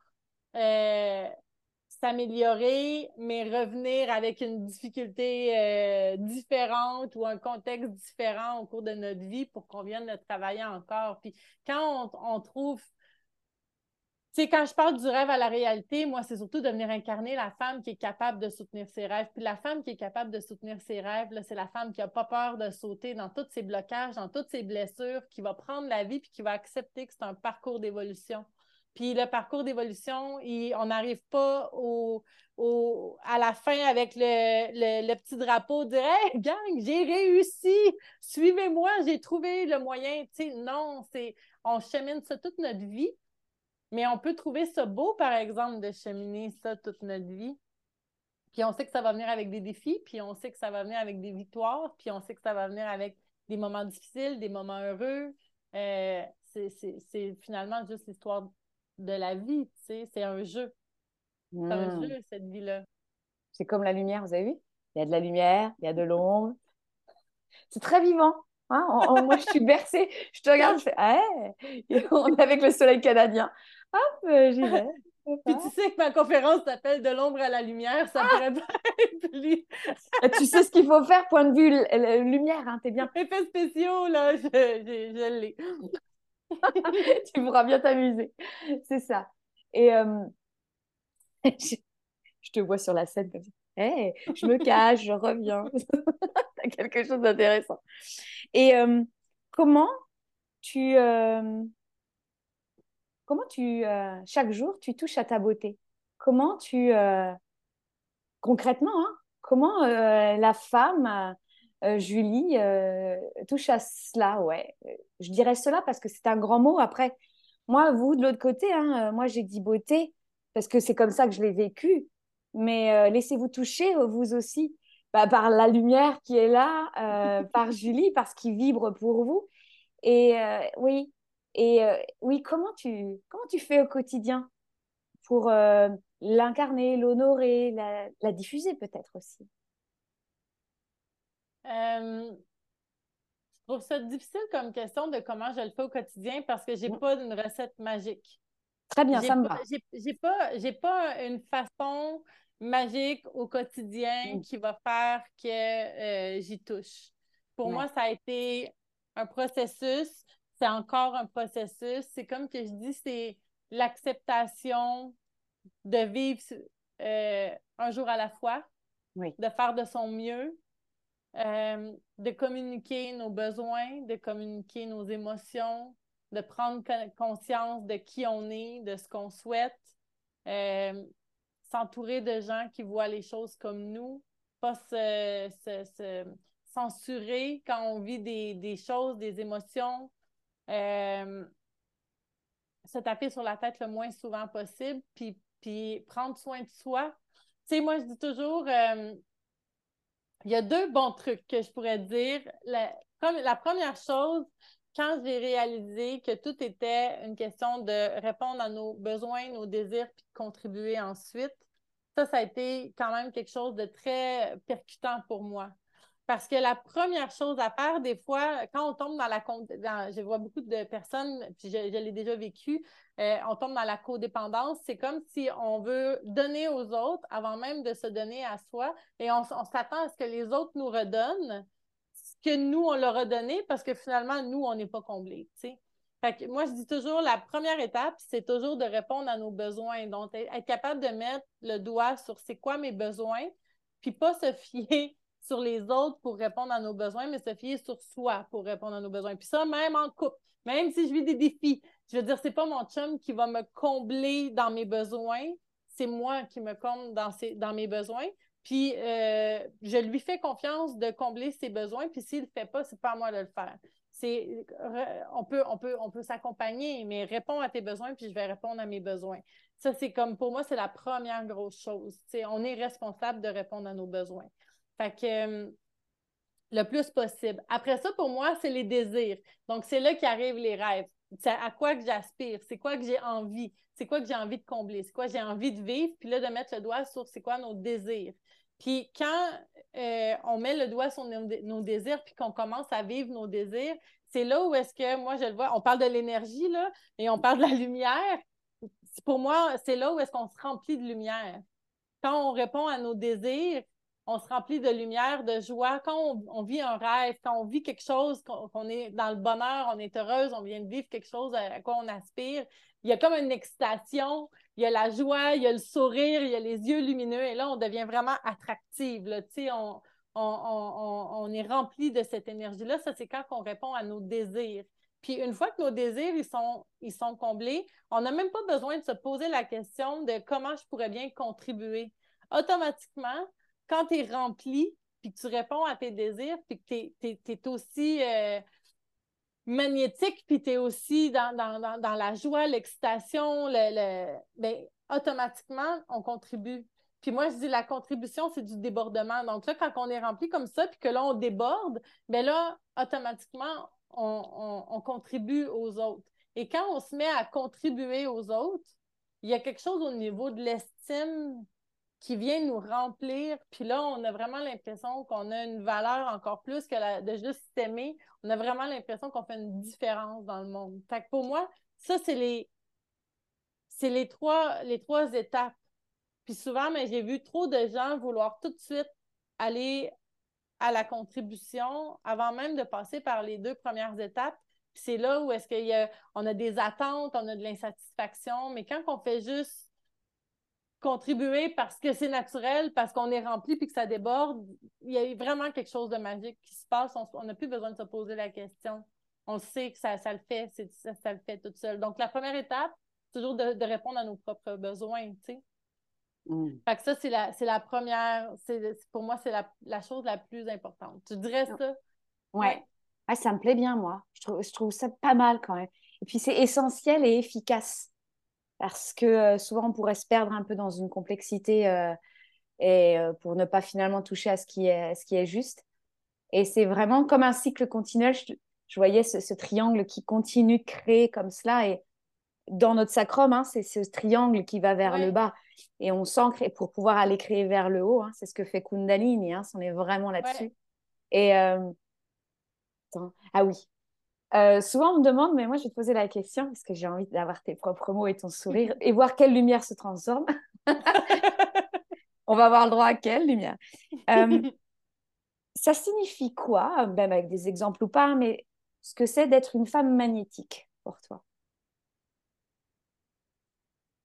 euh, s'améliorer, mais revenir avec une difficulté euh, différente ou un contexte différent au cours de notre vie pour qu'on vienne le travailler encore. Puis quand on, on trouve sais, quand je parle du rêve à la réalité, moi, c'est surtout de venir incarner la femme qui est capable de soutenir ses rêves. Puis la femme qui est capable de soutenir ses rêves, c'est la femme qui n'a pas peur de sauter dans tous ses blocages, dans toutes ses blessures, qui va prendre la vie puis qui va accepter que c'est un parcours d'évolution. Puis le parcours d'évolution, on n'arrive pas au, à la fin avec le, petit drapeau, dire Hey, gang, j'ai réussi, suivez-moi, j'ai trouvé le moyen. non, c'est on chemine ça toute notre vie. Mais on peut trouver ça beau, par exemple, de cheminer ça toute notre vie. Puis on sait que ça va venir avec des défis, puis on sait que ça va venir avec des victoires, puis on sait que ça va venir avec des moments difficiles, des moments heureux. Euh, c'est finalement juste l'histoire de la vie, tu sais. C'est un jeu. C'est un jeu, cette vie-là. C'est comme la lumière, vous avez vu? Il y a de la lumière, il y a de l'ombre. C'est très vivant. Hein? moi, je suis bercée. Je te regarde, je fais Ah, [LAUGHS] on est avec le soleil canadien. Hop, euh, j'y vais. Puis tu sais que ma conférence s'appelle De l'ombre à la lumière, ça ah! pourrait pas être plus. tu sais ce qu'il faut faire, point de vue lumière, hein, t'es bien. Effets spéciaux, là, je, je, l'ai. [LAUGHS] tu pourras bien t'amuser. C'est ça. Et euh, [LAUGHS] je, te vois sur la scène comme ça. Hey, je me cache, je reviens. [LAUGHS] T'as quelque chose d'intéressant. Et euh, comment tu comment tu, euh, chaque jour, tu touches à ta beauté? Comment tu, euh, concrètement, hein, comment euh, la femme, Julie, touche à cela Ouais, je dirais cela parce que c'est un grand mot. Après, moi, vous, de l'autre côté, hein, moi, j'ai dit beauté parce que c'est comme ça que je l'ai vécu. Mais laissez-vous toucher, vous aussi, bah, par la lumière qui est là, [LAUGHS] par Julie, parce qu'il vibre pour vous. Et oui, et euh, oui, comment tu, comment tu fais au quotidien pour euh, l'incarner, l'honorer, la, la, diffuser peut-être aussi? Euh, Je trouve ça difficile comme question de comment je le fais au quotidien parce que j'ai n'ai mm. pas une recette magique. Très bien, ça me va. J'ai pas, j'ai pas une façon magique au quotidien mm. qui va faire que j'y touche. Pour moi, ça a été un processus c'est encore un processus. C'est comme que je dis, c'est l'acceptation de vivre euh, un jour à la fois, de faire de son mieux, euh, de communiquer nos besoins, de communiquer nos émotions, de prendre conscience de qui on est, de ce qu'on souhaite, euh, s'entourer de gens qui voient les choses comme nous, pas se, censurer quand on vit des, des choses, des émotions, euh, se taper sur la tête le moins souvent possible, puis, puis prendre soin de soi. Tu sais, moi, je dis toujours, il y a deux bons trucs que je pourrais dire. La, première chose, quand j'ai réalisé que tout était une question de répondre à nos besoins, nos désirs, puis de contribuer ensuite, ça, ça a été quand même quelque chose de très percutant pour moi. Parce que la première chose à faire, des fois, quand on tombe dans la... Je vois beaucoup de personnes, puis je, l'ai déjà vécu, euh, on tombe dans la codépendance. C'est comme si on veut donner aux autres avant même de se donner à soi et on, s'attend à ce que les autres nous redonnent ce que nous, on leur a donné parce que finalement, nous, on n'est pas comblés. moi, je dis toujours, la première étape, c'est toujours de répondre à nos besoins. Donc, être capable de mettre le doigt sur c'est quoi mes besoins, puis pas se [LAUGHS] fier sur les autres pour répondre à nos besoins, mais se fier sur soi pour répondre à nos besoins. Puis ça, même en couple, même si je vis des défis, je veux dire, c'est pas mon chum qui va me combler dans mes besoins, c'est moi qui me comble dans, dans mes besoins. Puis euh, je lui fais confiance de combler ses besoins, puis s'il ne le fait pas, c'est pas à moi de le faire. C'est, on peut, on peut, on peut s'accompagner, mais réponds à tes besoins, puis je vais répondre à mes besoins. Ça, c'est comme, pour moi, c'est la première grosse chose. C'est, on est responsable de répondre à nos besoins. Fait que euh, le plus possible. Après ça, pour moi, c'est les désirs. Donc, c'est là qu'arrivent les rêves. C'est à quoi que j'aspire, c'est quoi que j'ai envie, c'est quoi que j'ai envie de combler, c'est quoi j'ai envie de vivre, puis là, de mettre le doigt sur c'est quoi nos désirs. Puis quand euh, on met le doigt sur nos, désirs puis qu'on commence à vivre nos désirs, c'est là où est-ce que, moi, je le vois, on parle de l'énergie, là, et on parle de la lumière. Pour moi, c'est là où est-ce qu'on se remplit de lumière. Quand on répond à nos désirs, on se remplit de lumière, de joie. Quand on, vit un rêve, quand on vit quelque chose, qu'on est dans le bonheur, on est heureuse, on vient de vivre quelque chose à, quoi on aspire, il y a comme une excitation, il y a la joie, il y a le sourire, il y a les yeux lumineux, et là, on devient vraiment attractive. Là. On, on, est rempli de cette énergie-là. Ça, c'est quand on répond à nos désirs. Puis une fois que nos désirs ils sont, ils sont comblés, on n'a même pas besoin de se poser la question de comment je pourrais bien contribuer. Automatiquement, quand tu es rempli, puis que tu réponds à tes désirs, puis que tu es, aussi euh, magnétique, puis tu es aussi dans, la joie, l'excitation, le, ben, automatiquement, on contribue. Puis moi, je dis la contribution, c'est du débordement. Donc là, quand on est rempli comme ça, puis que là, on déborde, bien là, automatiquement, on, contribue aux autres. Et quand on se met à contribuer aux autres, il y a quelque chose au niveau de l'estime qui vient nous remplir. Puis là, on a vraiment l'impression qu'on a une valeur encore plus que de juste s'aimer. On a vraiment l'impression qu'on fait une différence dans le monde. Fait que pour moi, ça, c'est les, c'est les trois, étapes. Puis souvent, mais j'ai vu trop de gens vouloir tout de suite aller à la contribution avant même de passer par les deux premières étapes. Puis c'est là où est-ce qu'on a, a des attentes, on a de l'insatisfaction, mais quand on fait juste contribuer parce que c'est naturel, parce qu'on est rempli puis que ça déborde, il y a vraiment quelque chose de magique qui se passe. On n'a plus besoin de se poser la question. On sait que ça, ça le fait, ça, ça, le fait tout seul. Donc, la première étape, c'est toujours de, répondre à nos propres besoins, tu sais. Mm. Fait que ça, c'est la, la première, pour moi, c'est la, chose la plus importante. Tu dirais ça? Ouais. ouais. ça me plaît bien, moi. Je trouve, je trouve ça pas mal quand même. Et puis, c'est essentiel et efficace parce que euh, souvent on pourrait se perdre un peu dans une complexité euh, et euh, pour ne pas finalement toucher à ce qui est, ce qui est juste. Et c'est vraiment comme un cycle continuel. Je, voyais ce, triangle qui continue de créer comme cela. Et dans notre sacrum, hein, c'est ce triangle qui va vers le bas. Et on s'ancre pour pouvoir aller créer vers le haut. Hein. c'est ce que fait Kundalini. Hein, on est vraiment là-dessus. Et ah oui, euh, souvent, on me demande, mais moi, je vais te poser la question parce que j'ai envie d'avoir tes propres mots et ton sourire [LAUGHS] et voir quelle lumière se transforme. [LAUGHS] on va avoir le droit à quelle lumière? Euh, ça signifie quoi, même avec des exemples ou pas, mais ce que c'est d'être une femme magnétique pour toi?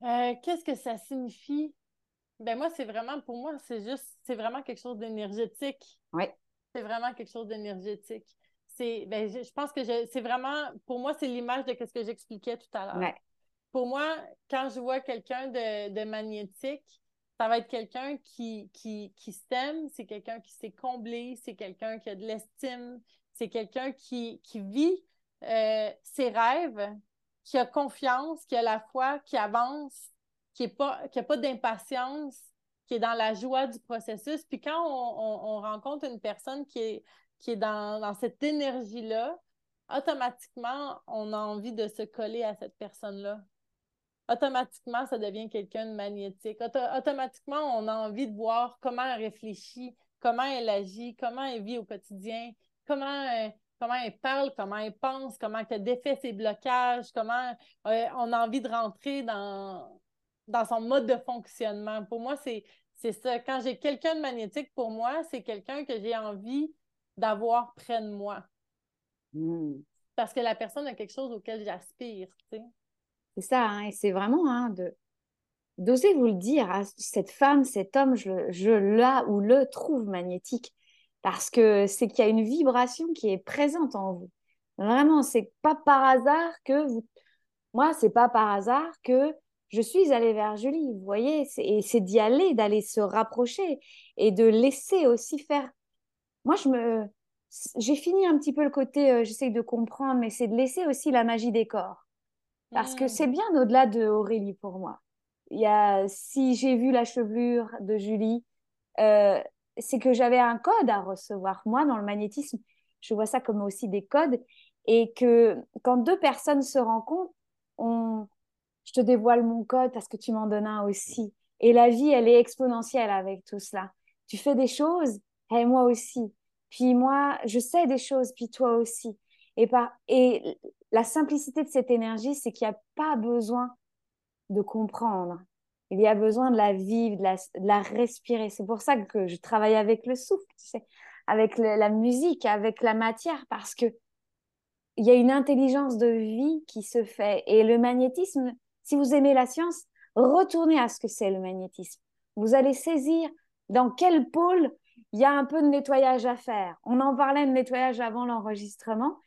Euh, Qu'est-ce que ça signifie? Ben moi, c'est vraiment, pour moi, c'est juste, c'est vraiment quelque chose d'énergétique. Oui. C'est vraiment quelque chose d'énergétique c'est, ben, je, pense que c'est vraiment, pour moi, c'est l'image de ce que j'expliquais tout à l'heure. Pour moi, quand je vois quelqu'un de, magnétique, ça va être quelqu'un qui, qui, qui s'aime, c'est quelqu'un qui s'est comblé, c'est quelqu'un qui a de l'estime, c'est quelqu'un qui, qui vit euh, ses rêves, qui a confiance, qui a la foi, qui avance, qui n'a pas, qui a pas d'impatience, qui est dans la joie du processus. Puis quand on rencontre une personne qui est qui est dans, cette énergie-là, automatiquement, on a envie de se coller à cette personne-là. Automatiquement, ça devient quelqu'un de magnétique. automatiquement, on a envie de voir comment elle réfléchit, comment elle agit, comment elle vit au quotidien, comment, euh, comment elle parle, comment elle pense, comment elle défait ses blocages, comment euh, on a envie de rentrer dans, dans son mode de fonctionnement. Pour moi, c'est ça. Quand j'ai quelqu'un de magnétique, pour moi, c'est quelqu'un que j'ai envie d'avoir près de moi. Hmm. Parce que la personne a quelque chose auquel j'aspire, tu sais. C'est ça, hein, et c'est vraiment hein, de d'oser vous le dire, à cette femme, cet homme, je, je la ou le trouve magnétique parce que c'est qu'il y a une vibration qui est présente en vous. Vraiment, c'est pas par hasard que vous. Moi, c'est pas par hasard que je suis allée vers Julie, vous voyez, et c'est d'y aller, d'aller se rapprocher et de laisser aussi faire moi, je me, j'ai fini un petit peu le côté, euh, j'essaye de comprendre, mais c'est de laisser aussi la magie des corps. Parce que c'est mmh. bien au-delà de Aurélie pour moi. Il y a, si j'ai vu la chevelure de Julie, euh, c'est que j'avais un code à recevoir. Moi, dans le magnétisme, je vois ça comme aussi des codes. Et que quand deux personnes se rencontrent, on... je te dévoile mon code parce que tu m'en donnes un aussi. Et la vie, elle est exponentielle avec tout cela. Tu fais des choses et moi aussi. Puis moi, je sais des choses, puis toi aussi. Et, par... et la simplicité de cette énergie, c'est qu'il n'y a pas besoin de comprendre. Il y a besoin de la vivre, de la, respirer. C'est pour ça que je travaille avec le souffle, tu sais, avec la musique, avec la matière, parce que il y a une intelligence de vie qui se fait. Et le magnétisme, si vous aimez la science, retournez à ce que c'est le magnétisme. Vous allez saisir dans quel pôle il y a un peu de nettoyage à faire. On en parlait de nettoyage avant l'enregistrement.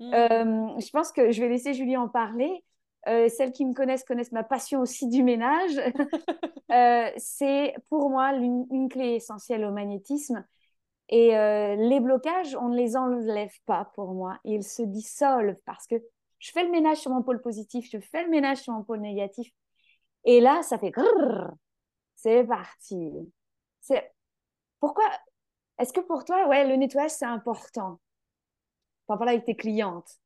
Mmh. Euh, je pense que je vais laisser Julie en parler. Euh, celles qui me connaissent connaissent ma passion aussi du ménage. [LAUGHS] Euh, c'est pour moi une, clé essentielle au magnétisme. Et les blocages, on ne les enlève pas pour moi. Ils se dissolvent parce que je fais le ménage sur mon pôle positif, je fais le ménage sur mon pôle négatif. Et là, ça fait c'est parti. C'est pourquoi est-ce que pour toi, ouais, le nettoyage, c'est important? Par parler avec tes clientes.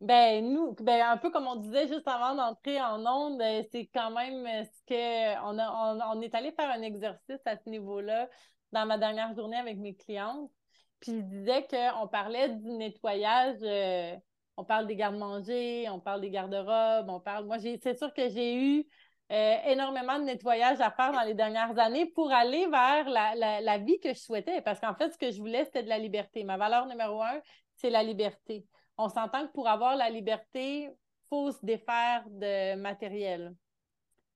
Ben, nous, ben, un peu comme on disait juste avant d'entrer en onde, euh, c'est quand même euh, ce que on, a, on, est allé faire un exercice à ce niveau-là dans ma dernière journée avec mes clientes. Puis je disais qu'on parlait du nettoyage, euh, on parle des gardes-manger, on parle des garde-robes, on parle. Moi, c'est sûr que j'ai eu euh, énormément de nettoyage à faire dans les dernières années pour aller vers la, vie que je souhaitais. Parce qu'en fait, ce que je voulais, c'était de la liberté. Ma valeur numéro un, c'est la liberté. On s'entend que pour avoir la liberté, il faut se défaire de matériel.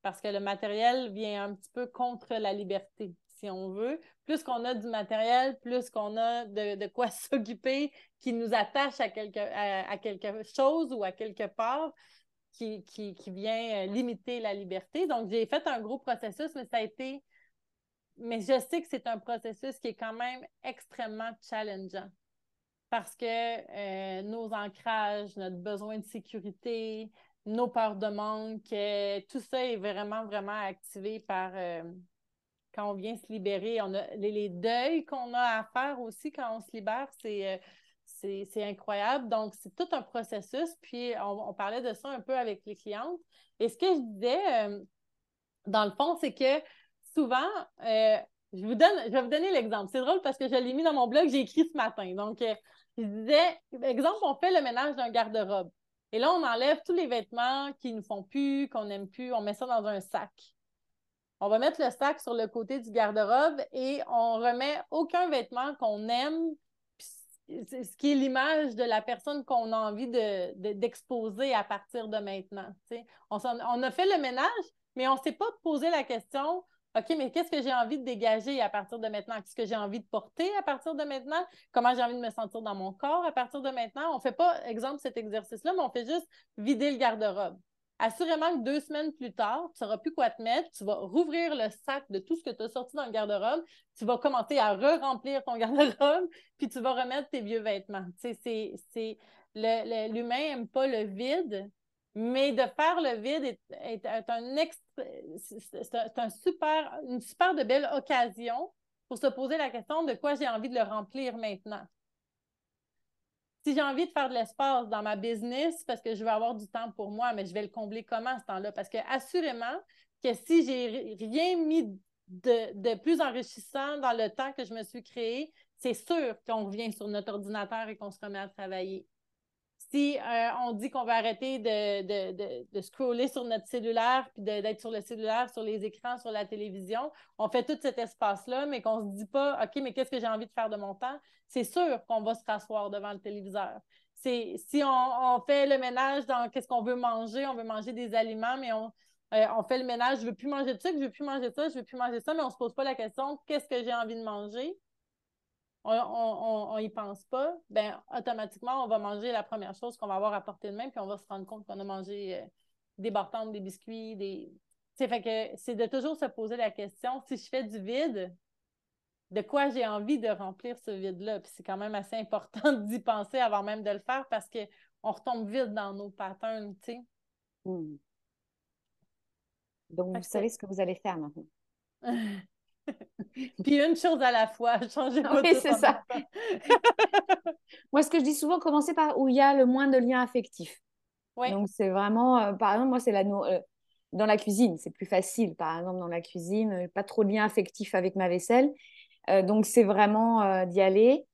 Parce que le matériel vient un petit peu contre la liberté, si on veut. Plus qu'on a du matériel, plus qu'on a de, quoi [LAUGHS] s'occuper qui nous attache à quelque, à quelque chose ou à quelque part, qui, vient euh, limiter la liberté. Donc, j'ai fait un gros processus, mais ça a été. Mais je sais que c'est un processus qui est quand même extrêmement challengeant parce que euh, nos ancrages, notre besoin de sécurité, nos peurs de manque, euh, tout ça est vraiment, vraiment activé par quand on vient se libérer. On a les deuils qu'on a à faire aussi quand on se libère, c'est c'est incroyable. Donc, c'est tout un processus. Puis, on, parlait de ça un peu avec les clientes. Et ce que je disais, euh, dans le fond, c'est que souvent, euh, je, vous donne, je vais vous donner l'exemple. C'est drôle parce que je l'ai mis dans mon blog, j'ai écrit ce matin. Donc, euh, je disais, exemple, on fait le ménage d'un garde-robe. Et là, on enlève tous les vêtements qui ne font plus, qu'on n'aime plus, on met ça dans un sac. On va mettre le sac sur le côté du garde-robe et on remet aucun vêtement qu'on aime ce qui est l'image de la personne qu'on a envie d'exposer de, à partir de maintenant. On, on, a fait le ménage, mais on ne s'est pas posé la question OK, mais qu'est-ce que j'ai envie de dégager à partir de maintenant? Qu'est-ce que j'ai envie de porter à partir de maintenant? Comment j'ai envie de me sentir dans mon corps à partir de maintenant? On ne fait pas, exemple, cet exercice-là, mais on fait juste vider le garde-robe. Assurément que deux semaines plus tard, tu n'auras plus quoi te mettre, tu vas rouvrir le sac de tout ce que tu as sorti dans le garde-robe, tu vas commencer à re-remplir ton [LAUGHS] garde-robe, puis tu vas remettre tes vieux vêtements. c'est, l'humain n'aime pas le vide, mais de faire le vide est, un, un super, une super de belle occasion pour se poser la question de quoi j'ai envie de le remplir maintenant si j'ai envie de faire de l'espace dans ma business parce que je veux avoir du temps pour moi, mais je vais le combler comment ce temps-là? Parce que assurément que si j'ai rien mis de, plus enrichissant dans le temps que je me suis créé, c'est sûr qu'on revient sur notre ordinateur et qu'on se remet à travailler si euh, on dit qu'on va arrêter de, scroller sur notre cellulaire, puis d'être sur le cellulaire, sur les écrans, sur la télévision, on fait tout cet espace-là, mais qu'on ne se dit pas, OK, mais qu'est-ce que j'ai envie de faire de mon temps? C'est sûr qu'on va se rasseoir devant le téléviseur. Si on, fait le ménage dans qu'est-ce qu'on veut manger, on veut manger des aliments, mais on, euh, fait le ménage, je ne veux plus manger de ça, je ne veux plus manger de ça, je ne veux plus manger ça, mais on ne se pose pas la question, qu'est-ce que j'ai envie de manger? On n'y pense pas, ben automatiquement, on va manger la première chose qu'on va avoir à portée de main, puis on va se rendre compte qu'on a mangé euh, des bartendes, des biscuits, des. C'est fait que c'est de toujours se poser la question si je fais du vide, de quoi j'ai envie de remplir ce vide-là? Puis c'est quand même assez important [LAUGHS] d'y penser avant même de le faire parce qu'on retombe vite dans nos patterns, tu sais. Hmm. Donc, vous savez ce que vous allez faire maintenant. [LAUGHS] [LAUGHS] Puis une chose à la fois, [LAUGHS] changer pas Oui, c'est ça. [LAUGHS] moi, ce que je dis souvent, commencer par où il y a le moins de liens affectifs. Donc, c'est vraiment, euh, par exemple, moi, c'est la, euh, dans la cuisine, c'est plus facile. Par exemple, dans la cuisine, pas trop de liens affectifs avec ma vaisselle. donc, c'est vraiment d'y aller.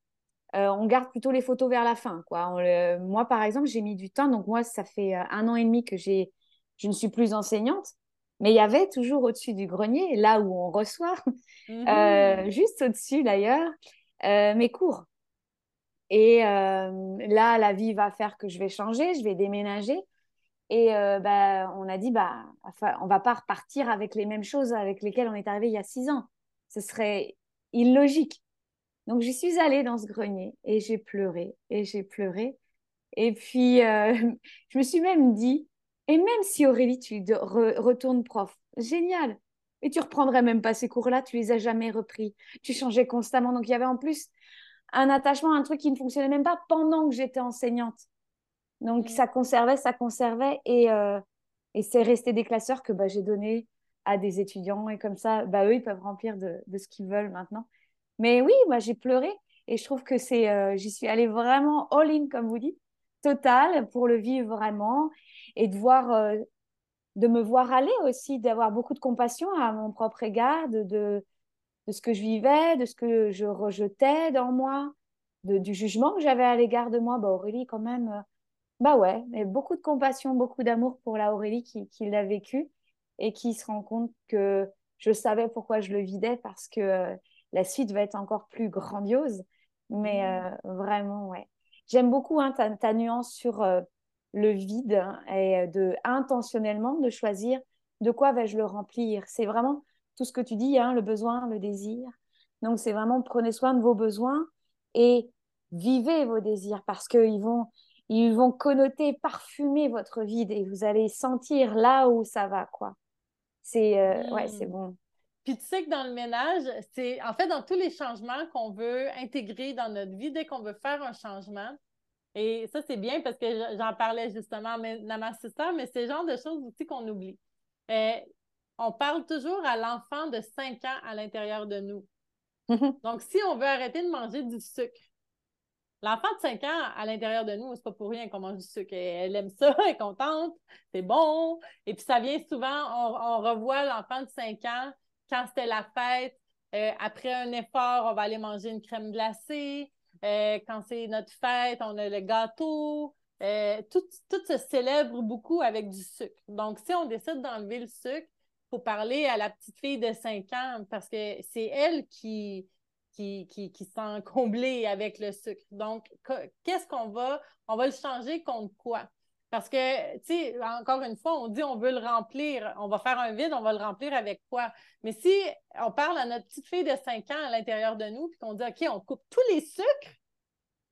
on garde plutôt les photos vers la fin. Quoi. moi, par exemple, j'ai mis du temps. Donc, moi, ça fait un an et demi que je ne suis plus enseignante. Mais il y avait toujours au-dessus du grenier, là où on reçoit, mmh [LAUGHS] juste au-dessus d'ailleurs, mes cours. Et euh, là, la vie va faire que je vais changer, je vais déménager. Et euh, bah, on a dit, bah, on va pas repartir avec les mêmes choses avec lesquelles on est arrivé il y a six ans. Ce serait illogique. Donc, j'y suis allée dans ce grenier et j'ai pleuré et j'ai pleuré. Et puis, euh, [LAUGHS] je me suis même dit, et même si Aurélie, tu retournes prof, génial. Et tu reprendrais même pas ces cours-là, tu les as jamais repris. Tu changeais constamment. Donc, il y avait en plus un attachement, un truc qui ne fonctionnait même pas pendant que j'étais enseignante. Donc, mm. ça conservait, ça conservait. Et, euh, et c'est resté des classeurs que bah, j'ai donné à des étudiants. Et comme ça, bah, eux, ils peuvent remplir de, de ce qu'ils veulent maintenant. Mais oui, moi, j'ai pleuré. Et je trouve que c'est, euh, j'y suis allée vraiment all-in, comme vous dites, total, pour le vivre vraiment. Et de voir, euh, de me voir aller aussi, d'avoir beaucoup de compassion à mon propre égard, de, de ce que je vivais, de ce que je rejetais dans moi, de, du jugement que j'avais à l'égard de moi. Bah, Aurélie, quand même, euh, bah ouais, mais beaucoup de compassion, beaucoup d'amour pour la Aurélie qui, qui l'a vécu et qui se rend compte que je savais pourquoi je le vidais parce que euh, la suite va être encore plus grandiose. Mais mmh. euh, vraiment, ouais. J'aime beaucoup hein, ta, ta, nuance sur le vide hein, et de intentionnellement de choisir de quoi vais-je le remplir. C'est vraiment tout ce que tu dis, hein, le besoin, le désir. Donc, c'est vraiment prenez soin de vos besoins et vivez vos désirs parce qu'ils vont, ils vont connoter, parfumer votre vide et vous allez sentir là où ça va, quoi. C'est euh, ouais, c'est hmm. bon. Puis tu sais que dans le ménage, c'est en fait dans tous les changements qu'on veut intégrer dans notre vie, dès qu'on veut faire un changement, et ça c'est bien parce que j'en parlais justement dans ma sister, mais c'est le genre de choses aussi qu'on oublie. Euh, on parle toujours à l'enfant de 5 ans à l'intérieur de nous. Donc, si on veut arrêter de manger du sucre, l'enfant de 5 ans à l'intérieur de nous, c'est pas pour rien qu'on mange du sucre. Elle aime ça, elle est contente, c'est bon. Et puis, ça vient souvent, on, revoit l'enfant de 5 ans quand c'était la fête. Euh, après un effort, on va aller manger une crème glacée. Euh, quand c'est notre fête, on a le gâteau. Euh, tout, se célèbre beaucoup avec du sucre. Donc, si on décide d'enlever le sucre, faut parler à la petite fille de 5 ans parce que c'est elle qui, qui, qui, qui sent comblée avec le sucre. Donc, qu'est-ce qu'on va? On va le changer contre quoi? Parce que, tu sais, encore une fois, on dit on veut le remplir, on va faire un vide, on va le remplir avec quoi? Mais si on parle à notre petite fille de 5 ans à l'intérieur de nous, puis qu'on dit, OK, on coupe tous les sucres,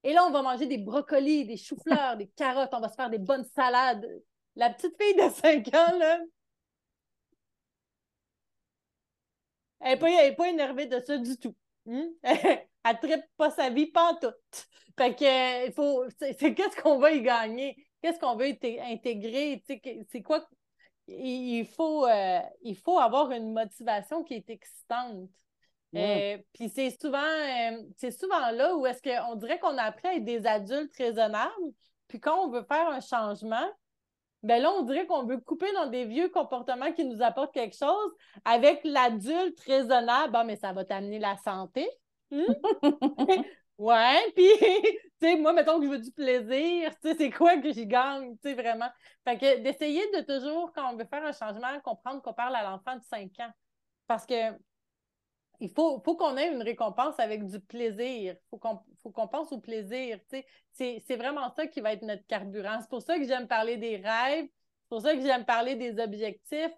et là, on va manger des brocolis, des choux-fleurs, des carottes, on va se faire des bonnes salades. La petite fille de 5 ans, là, Elle n'est pas, énervée de ça du tout. Hmm? [LAUGHS] elle ne tripe pas sa vie, pas tout. Fait que, faut, c'est qu'est-ce qu'on va y gagner? Qu'est-ce qu'on veut intégrer? C'est quoi? Il faut, euh, il faut avoir une motivation qui est excitante. Euh, puis c'est souvent, euh, c'est souvent là où est-ce qu'on dirait qu'on a appris à être des adultes raisonnables. Puis quand on veut faire un changement, ben là, on dirait qu'on veut couper dans des vieux comportements qui nous apportent quelque chose avec l'adulte raisonnable. Bon, mais ça va t'amener la santé. Hmm? [LAUGHS] [LAUGHS] ouais, [LAUGHS] puis, tu sais, moi, mettons que je veux du plaisir, tu sais, c'est quoi que j'y gagne, tu sais, vraiment. Fait que d'essayer de toujours, quand on veut faire un changement, comprendre qu'on parle à l'enfant de 5 ans. Parce que il faut, faut qu'on ait une récompense avec du plaisir. Il faut qu'on pense au plaisir. C'est vraiment ça qui va être notre carburant. C'est pour ça que j'aime parler des rêves. C'est pour ça que j'aime parler des objectifs.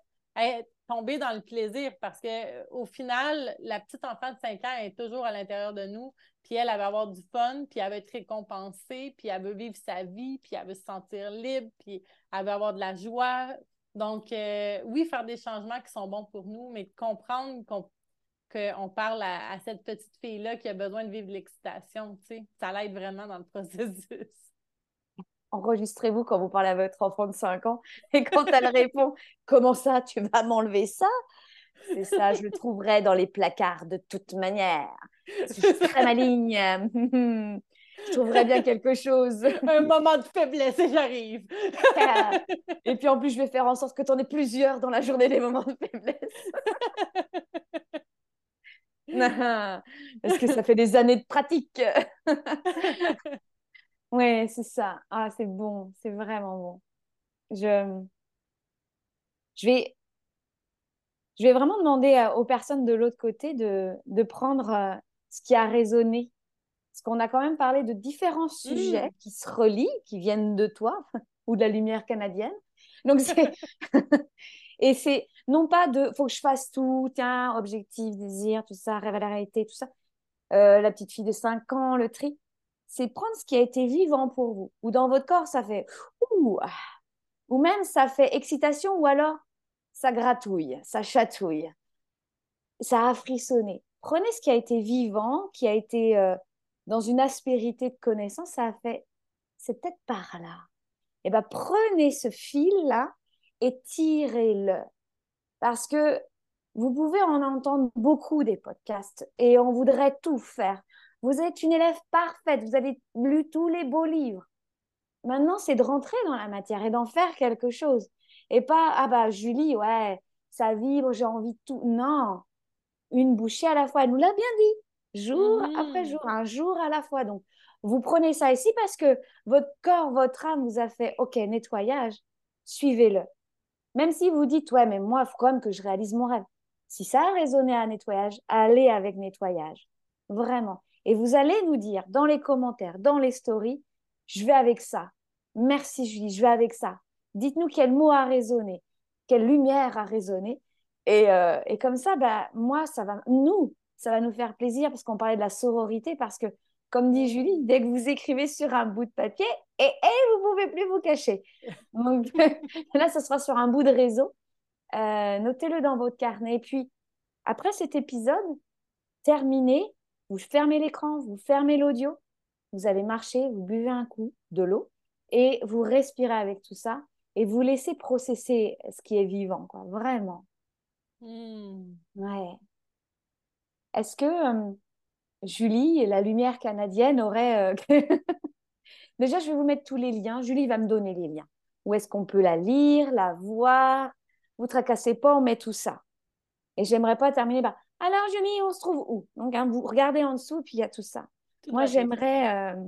tomber dans le plaisir parce qu'au final, la petite enfant de 5 ans est toujours à l'intérieur de nous. Puis elle, elle avoir du fun, puis elle va être récompensée, puis elle veut vivre sa vie, puis elle veut se sentir libre, puis elle veut avoir de la joie. Donc, euh, oui, faire des changements qui sont bons pour nous, mais comprendre qu'on qu'on parle à, cette petite fille-là qui a besoin de vivre l'excitation, tu sais. Ça l'aide vraiment dans le processus. Enregistrez-vous quand vous parlez à votre enfant de 5 ans et quand elle répond « Comment ça, tu vas m'enlever ça ?» C'est ça, je le trouverai dans les placards de toute manière. Je [LAUGHS] suis très maligne. [LAUGHS] je trouverai bien quelque chose. Un moment de faiblesse et j'arrive. [LAUGHS] et puis en plus, je vais faire en sorte que tu en aies plusieurs dans la journée des moments de faiblesse. Parce que ça fait des années de pratique. oui, c'est ça. Ah, c'est bon, c'est vraiment bon. Je, je vais, je vais vraiment demander aux personnes de l'autre côté de, de prendre euh, ce qui a résonné. Parce qu'on a quand même parlé de différents sujets mmh. qui se relient, qui viennent de toi [LAUGHS] ou de la lumière canadienne. Donc, c'est. [LAUGHS] Et c'est non pas de faut que je fasse tout, tiens, objectif, désir, tout ça, rêve à la réalité, tout ça. Euh, la petite fille de 5 ans, le tri. C'est prendre ce qui a été vivant pour vous. Ou dans votre corps, ça fait ouh, ou même ça fait excitation, ou alors ça gratouille, ça chatouille, ça a frissonné. Prenez ce qui a été vivant, qui a été euh, dans une aspérité de connaissance, ça a fait, c'est peut-être par là. Et eh ben prenez ce fil-là et tirez-le. Parce que vous pouvez en entendre beaucoup des podcasts et on voudrait tout faire. Vous êtes une élève parfaite, vous avez lu tous les beaux livres. Maintenant, c'est de rentrer dans la matière et d'en faire quelque chose. Et pas, ah bah Julie, ouais, ça vibre, j'ai envie de tout. Non, une bouchée à la fois. Elle nous l'a bien dit, jour après mmh. jour, un jour à la fois. Donc, vous prenez ça ici parce que votre corps, votre âme vous a fait, OK, nettoyage, suivez-le. Même si vous dites, ouais, mais moi, il faut quand même que je réalise mon rêve. Si ça a résonné à nettoyage, allez avec nettoyage. Vraiment. Et vous allez nous dire dans les commentaires, dans les stories, je vais avec ça. Merci Julie, je vais avec ça. Dites-nous quel mot a résonné, quelle lumière a résonné. Et, euh, et comme ça, bah, moi, ça va, nous, ça va nous faire plaisir parce qu'on parlait de la sororité, parce que comme dit Julie, dès que vous écrivez sur un bout de papier, et, et vous ne pouvez plus vous cacher. Donc [LAUGHS] là, ce sera sur un bout de réseau. Euh, notez-le dans votre carnet. Et puis, après cet épisode, terminé, vous fermez l'écran, vous fermez l'audio, vous allez marcher, vous buvez un coup de l'eau et vous respirez avec tout ça et vous laissez processer ce qui est vivant, quoi, vraiment. Hmm. Ouais. Est-ce que euh, Julie la lumière canadienne auraient. Euh, [LAUGHS] Déjà, je vais vous mettre tous les liens. Julie va me donner les liens. Où est-ce qu'on peut la lire, la voir? Vous tracassez pas, on met tout ça. Et j'aimerais pas terminer par Alors, Julie, on se trouve où Donc, hein, vous regardez en dessous, puis il y a tout ça. Moi, j'aimerais, euh,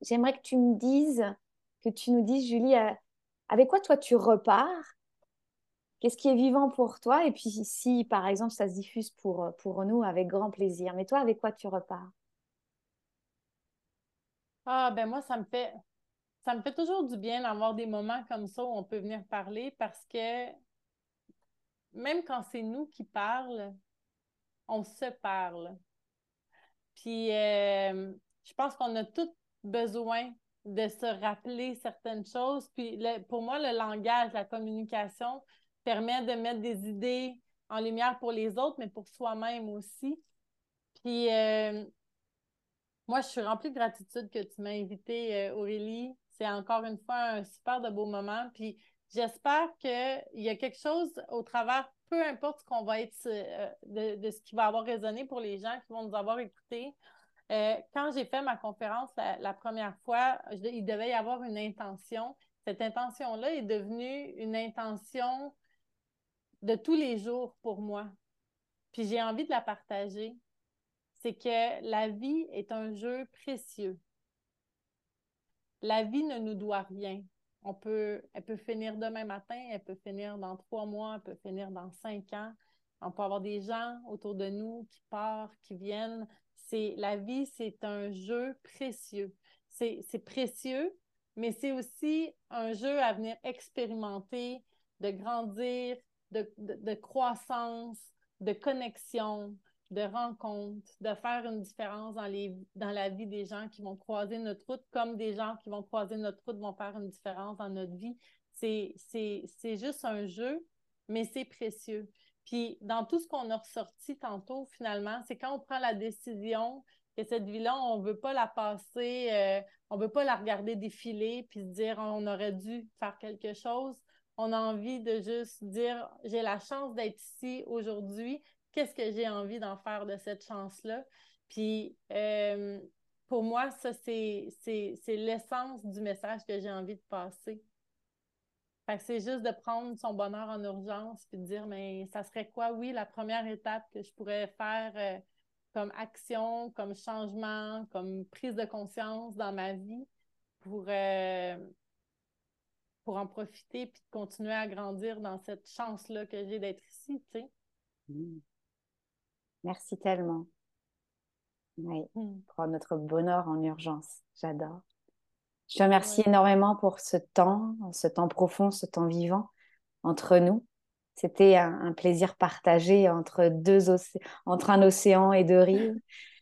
j'aimerais que tu me dises, que tu nous dises, Julie, euh, avec quoi toi tu repars? Qu'est-ce qui est vivant pour toi? Et puis si, par exemple, ça se diffuse pour, pour nous, avec grand plaisir. Mais toi, avec quoi tu repars? Ah, ben moi, ça me fait ça me fait toujours du bien d'avoir des moments comme ça où on peut venir parler parce que même quand c'est nous qui parlent, on se parle. Puis euh, je pense qu'on a tous besoin de se rappeler certaines choses. Puis pour moi, le langage, la communication, permet de mettre des idées en lumière pour les autres, mais pour soi-même aussi. Puis, euh, moi, je suis remplie de gratitude que tu m'as invitée, euh, Aurélie. C'est encore une fois un super de beau moment. Puis, j'espère qu'il y a quelque chose au travers, peu importe ce qu'on va être, euh, de, ce qui va avoir résonné pour les gens qui vont nous avoir écoutés. Quand j'ai fait ma conférence la, première fois, il devait y avoir une intention. Cette intention-là est devenue une intention de tous les jours pour moi. Puis j'ai envie de la partager. C'est que la vie est un jeu précieux. La vie ne nous doit rien. On peut, elle peut finir demain matin, elle peut finir dans trois mois, elle peut finir dans cinq ans. On peut avoir des gens autour de nous qui partent, qui viennent. C'est la vie, c'est un jeu précieux. C'est précieux, mais c'est aussi un jeu à venir expérimenter, de grandir, de, croissance, de connexion, de rencontre, de faire une différence dans, les, dans la vie des gens qui vont croiser notre route, comme des gens qui vont croiser notre route vont faire une différence dans notre vie. C'est juste un jeu, mais c'est précieux. Puis dans tout ce qu'on a ressorti tantôt, finalement, c'est quand on prend la décision que cette vie-là, on ne veut pas la passer, euh, on ne veut pas la regarder défiler puis se dire on aurait dû faire quelque chose on a envie de juste dire j'ai la chance d'être ici aujourd'hui. Qu'est-ce que j'ai envie d'en faire de cette chance-là? Puis euh, pour moi, ça, c'est l'essence du message que j'ai envie de passer. C'est juste de prendre son bonheur en urgence puis de dire, mais ça serait quoi, oui, la première étape que je pourrais faire euh, comme action, comme changement, comme prise de conscience dans ma vie pour, euh, pour en profiter puis continuer à grandir dans cette chance-là que j'ai d'être ici, tu sais. Mmh. Merci tellement. Oui, mmh. pour notre bonheur en urgence. J'adore. Je te remercie énormément pour ce temps, ce temps profond, ce temps vivant entre nous. C'était un, plaisir partagé entre, deux entre un océan et deux rives.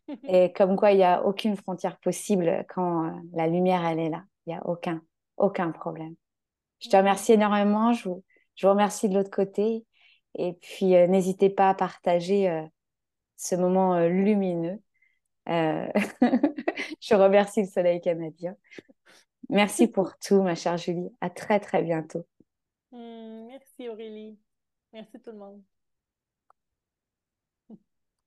[LAUGHS] et comme quoi, il n'y a aucune frontière possible quand euh, la lumière, elle est là. Il n'y a aucun, aucun problème. Je te remercie énormément. Je vous, je vous remercie de l'autre côté. Et puis, euh, n'hésitez pas à partager euh, ce moment lumineux. [LAUGHS] je remercie le soleil canadien. Merci pour tout, ma chère Julie. À très, très bientôt. Hmm, merci Aurélie. Merci tout le monde.